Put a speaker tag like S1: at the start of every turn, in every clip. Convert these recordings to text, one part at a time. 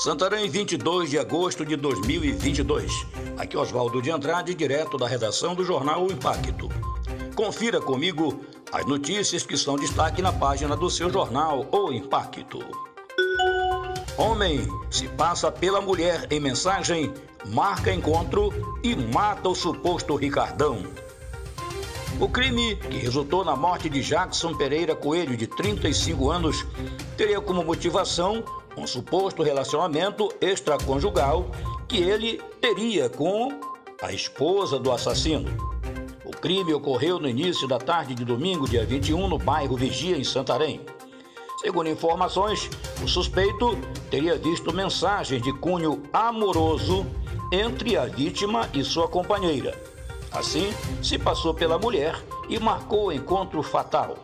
S1: Santarém, 22 de agosto de 2022. Aqui Oswaldo de Andrade, direto da redação do jornal O Impacto. Confira comigo as notícias que são destaque na página do seu jornal O Impacto. Homem se passa pela mulher em mensagem, marca encontro e mata o suposto Ricardão. O crime, que resultou na morte de Jackson Pereira Coelho, de 35 anos, teria como motivação um suposto relacionamento extraconjugal que ele teria com a esposa do assassino. O crime ocorreu no início da tarde de domingo, dia 21, no bairro Vigia, em Santarém. Segundo informações, o suspeito teria visto mensagens de cunho amoroso entre a vítima e sua companheira. Assim, se passou pela mulher e marcou o encontro fatal.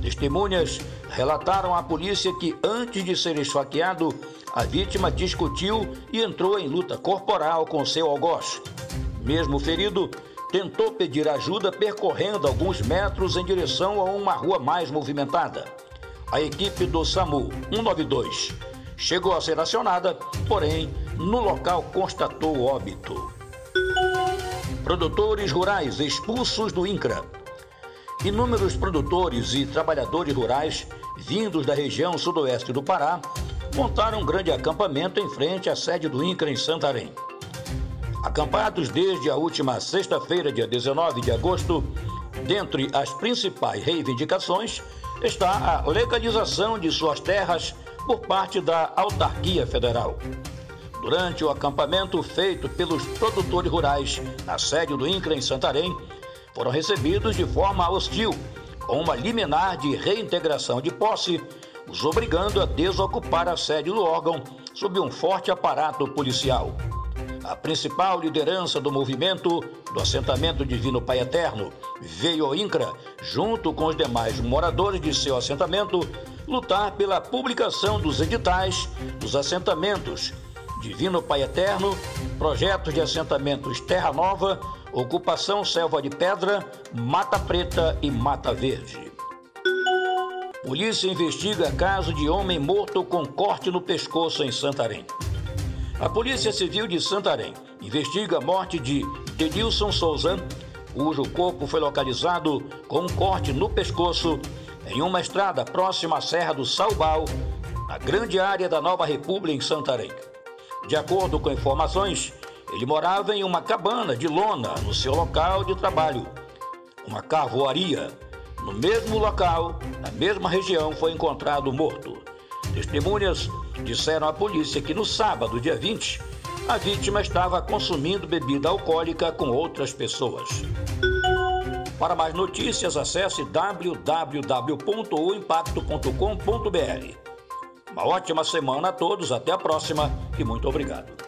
S1: Testemunhas relataram à polícia que, antes de ser esfaqueado, a vítima discutiu e entrou em luta corporal com seu algoz. Mesmo ferido, tentou pedir ajuda percorrendo alguns metros em direção a uma rua mais movimentada. A equipe do SAMU 192 chegou a ser acionada, porém, no local constatou óbito. Produtores rurais expulsos do INCRA. Inúmeros produtores e trabalhadores rurais vindos da região sudoeste do Pará montaram um grande acampamento em frente à sede do INCRA em Santarém. Acampados desde a última sexta-feira, dia 19 de agosto, dentre as principais reivindicações está a legalização de suas terras por parte da autarquia federal. Durante o acampamento feito pelos produtores rurais na sede do INCRA em Santarém, foram recebidos de forma hostil, com uma liminar de reintegração de posse, os obrigando a desocupar a sede do órgão sob um forte aparato policial. A principal liderança do movimento do assentamento Divino Pai Eterno veio ao INCRA, junto com os demais moradores de seu assentamento, lutar pela publicação dos editais dos assentamentos Divino Pai Eterno, projetos de assentamentos Terra Nova, Ocupação Selva de Pedra, Mata Preta e Mata Verde. Polícia investiga caso de homem morto com corte no pescoço em Santarém. A Polícia Civil de Santarém investiga a morte de Denilson Souza, cujo corpo foi localizado com um corte no pescoço em uma estrada próxima à Serra do Saubal, na grande área da Nova República em Santarém. De acordo com informações, ele morava em uma cabana de lona no seu local de trabalho, uma carvoaria. No mesmo local, na mesma região, foi encontrado morto. Testemunhas disseram à polícia que no sábado, dia 20, a vítima estava consumindo bebida alcoólica com outras pessoas. Para mais notícias, acesse www.oimpacto.com.br. Uma ótima semana a todos, até a próxima e muito obrigado.